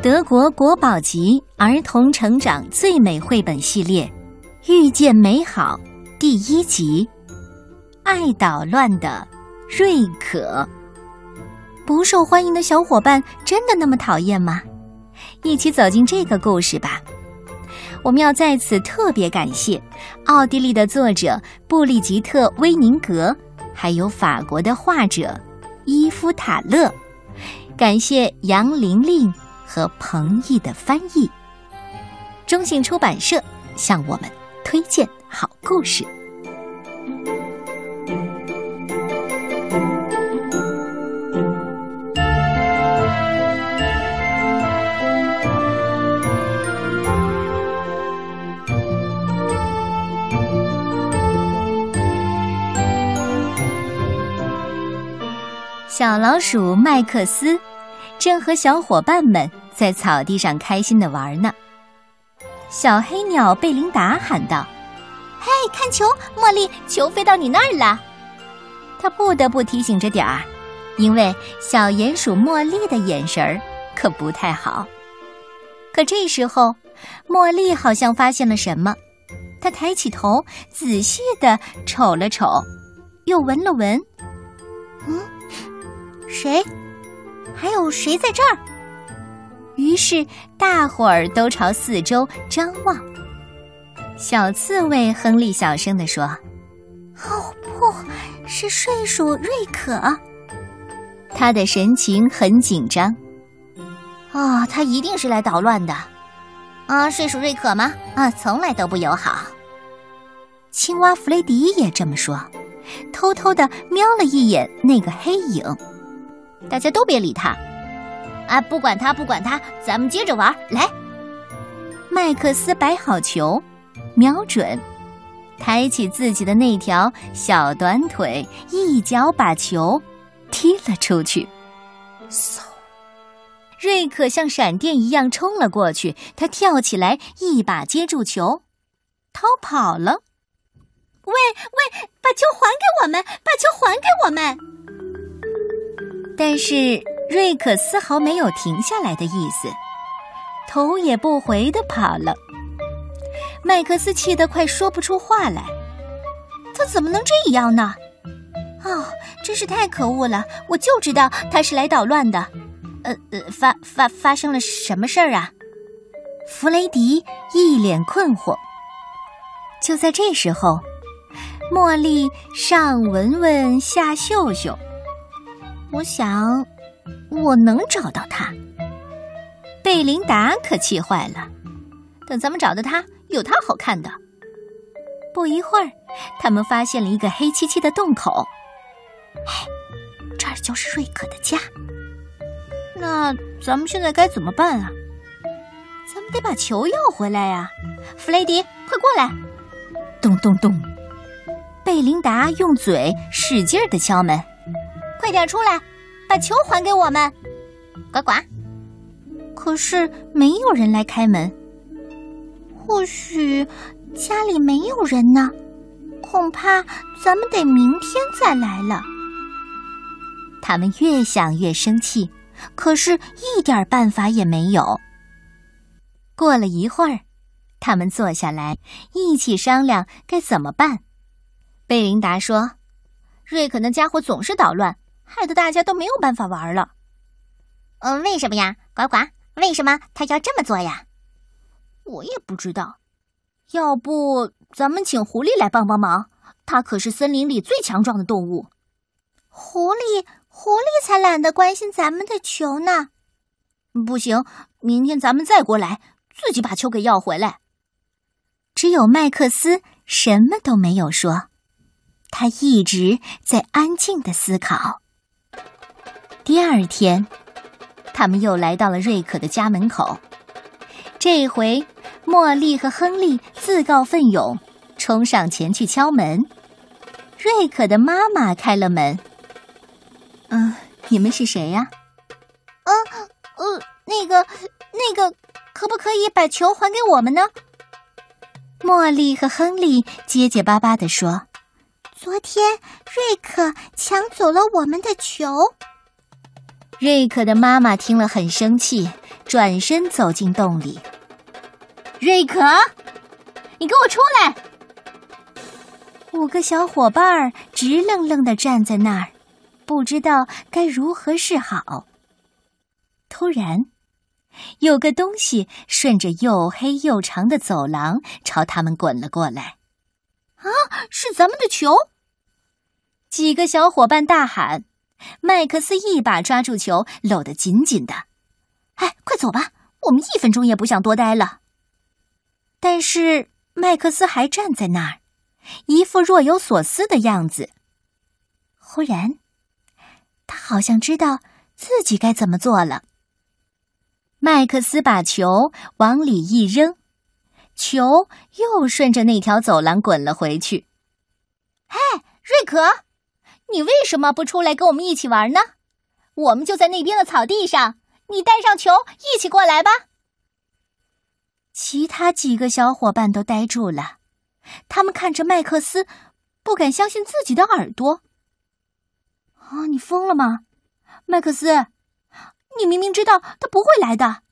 德国国宝级儿童成长最美绘本系列《遇见美好》第一集《爱捣乱的瑞可》。不受欢迎的小伙伴真的那么讨厌吗？一起走进这个故事吧。我们要在此特别感谢奥地利的作者布利吉特·威宁格，还有法国的画者伊夫塔勒。感谢杨玲玲和彭毅的翻译。中信出版社向我们推荐好故事。小老鼠麦克斯正和小伙伴们在草地上开心的玩呢。小黑鸟贝琳达喊道：“嘿，看球，茉莉，球飞到你那儿了。”他不得不提醒着点儿，因为小鼹鼠茉莉的眼神儿可不太好。可这时候，茉莉好像发现了什么，她抬起头，仔细的瞅了瞅，又闻了闻，嗯。谁？还有谁在这儿？于是大伙儿都朝四周张望。小刺猬亨利小声地说：“哦，不是睡鼠瑞可。”他的神情很紧张。哦，他一定是来捣乱的。啊，睡鼠瑞可吗？啊，从来都不友好。青蛙弗雷迪也这么说，偷偷的瞄了一眼那个黑影。大家都别理他，啊，不管他，不管他，咱们接着玩。来，麦克斯摆好球，瞄准，抬起自己的那条小短腿，一脚把球踢了出去。嗖！瑞克像闪电一样冲了过去，他跳起来，一把接住球，逃跑了。喂喂，把球还给我们！把球还给我们！但是瑞克丝毫没有停下来的意思，头也不回的跑了。麦克斯气得快说不出话来，他怎么能这样呢？哦，真是太可恶了！我就知道他是来捣乱的。呃呃，发发发生了什么事儿啊？弗雷迪一脸困惑。就在这时候，茉莉上闻闻，下嗅嗅。我想，我能找到他。贝琳达可气坏了。等咱们找到他，有他好看的。不一会儿，他们发现了一个黑漆漆的洞口。嘿，这儿就是瑞可的家。那咱们现在该怎么办啊？咱们得把球要回来呀！弗雷迪，快过来！咚咚咚，贝琳达用嘴使劲的敲门。快点出来，把球还给我们！呱呱。可是没有人来开门。或许家里没有人呢，恐怕咱们得明天再来了。他们越想越生气，可是一点办法也没有。过了一会儿，他们坐下来一起商量该怎么办。贝琳达说：“瑞克那家伙总是捣乱。”害得大家都没有办法玩了。嗯，为什么呀，呱呱？为什么他要这么做呀？我也不知道。要不咱们请狐狸来帮帮忙？它可是森林里最强壮的动物。狐狸，狐狸才懒得关心咱们的球呢。不行，明天咱们再过来，自己把球给要回来。只有麦克斯什么都没有说，他一直在安静的思考。第二天，他们又来到了瑞可的家门口。这回，茉莉和亨利自告奋勇，冲上前去敲门。瑞可的妈妈开了门。“嗯，你们是谁呀？”“嗯，呃，那个，那个，可不可以把球还给我们呢？”茉莉和亨利结结巴巴地说：“昨天瑞克抢走了我们的球。”瑞克的妈妈听了很生气，转身走进洞里。瑞克，你给我出来！五个小伙伴儿直愣愣的站在那儿，不知道该如何是好。突然，有个东西顺着又黑又长的走廊朝他们滚了过来。啊，是咱们的球！几个小伙伴大喊。麦克斯一把抓住球，搂得紧紧的。哎，快走吧，我们一分钟也不想多待了。但是麦克斯还站在那儿，一副若有所思的样子。忽然，他好像知道自己该怎么做了。麦克斯把球往里一扔，球又顺着那条走廊滚了回去。哎，瑞克！你为什么不出来跟我们一起玩呢？我们就在那边的草地上，你带上球一起过来吧。其他几个小伙伴都呆住了，他们看着麦克斯，不敢相信自己的耳朵。啊，你疯了吗，麦克斯？你明明知道他不会来的，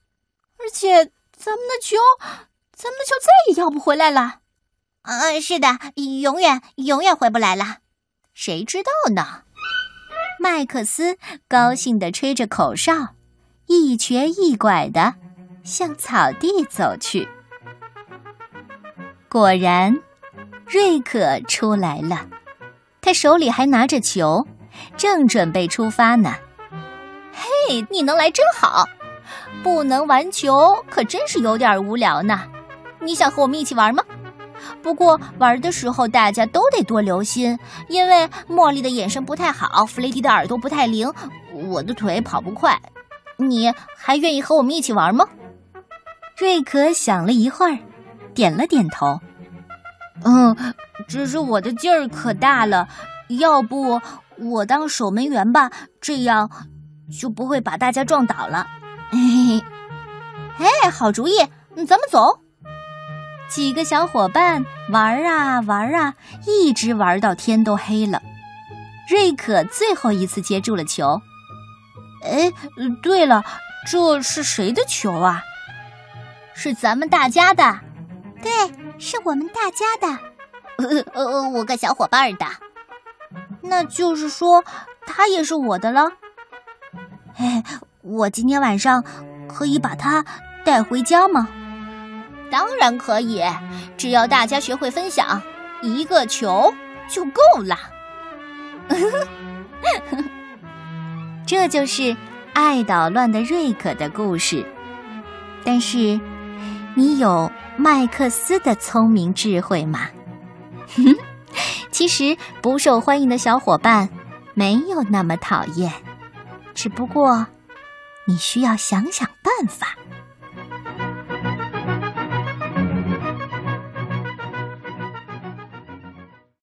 而且咱们的球，咱们的球再也要不回来了。嗯，是的，永远永远回不来了。谁知道呢？麦克斯高兴地吹着口哨，一瘸一拐地向草地走去。果然，瑞克出来了，他手里还拿着球，正准备出发呢。嘿，你能来真好！不能玩球可真是有点无聊呢。你想和我们一起玩吗？不过玩的时候，大家都得多留心，因为茉莉的眼神不太好，弗雷迪的耳朵不太灵，我的腿跑不快。你还愿意和我们一起玩吗？瑞克想了一会儿，点了点头。嗯，只是我的劲儿可大了，要不我当守门员吧，这样就不会把大家撞倒了。嘿嘿，哎，好主意，咱们走。几个小伙伴玩啊玩啊，一直玩到天都黑了。瑞可最后一次接住了球。哎，对了，这是谁的球啊？是咱们大家的。对，是我们大家的。呃呃，五个小伙伴的。那就是说，他也是我的了。哎，我今天晚上可以把它带回家吗？当然可以，只要大家学会分享，一个球就够了。这就是爱捣乱的瑞克的故事。但是，你有麦克斯的聪明智慧吗？哼 其实，不受欢迎的小伙伴没有那么讨厌，只不过你需要想想办法。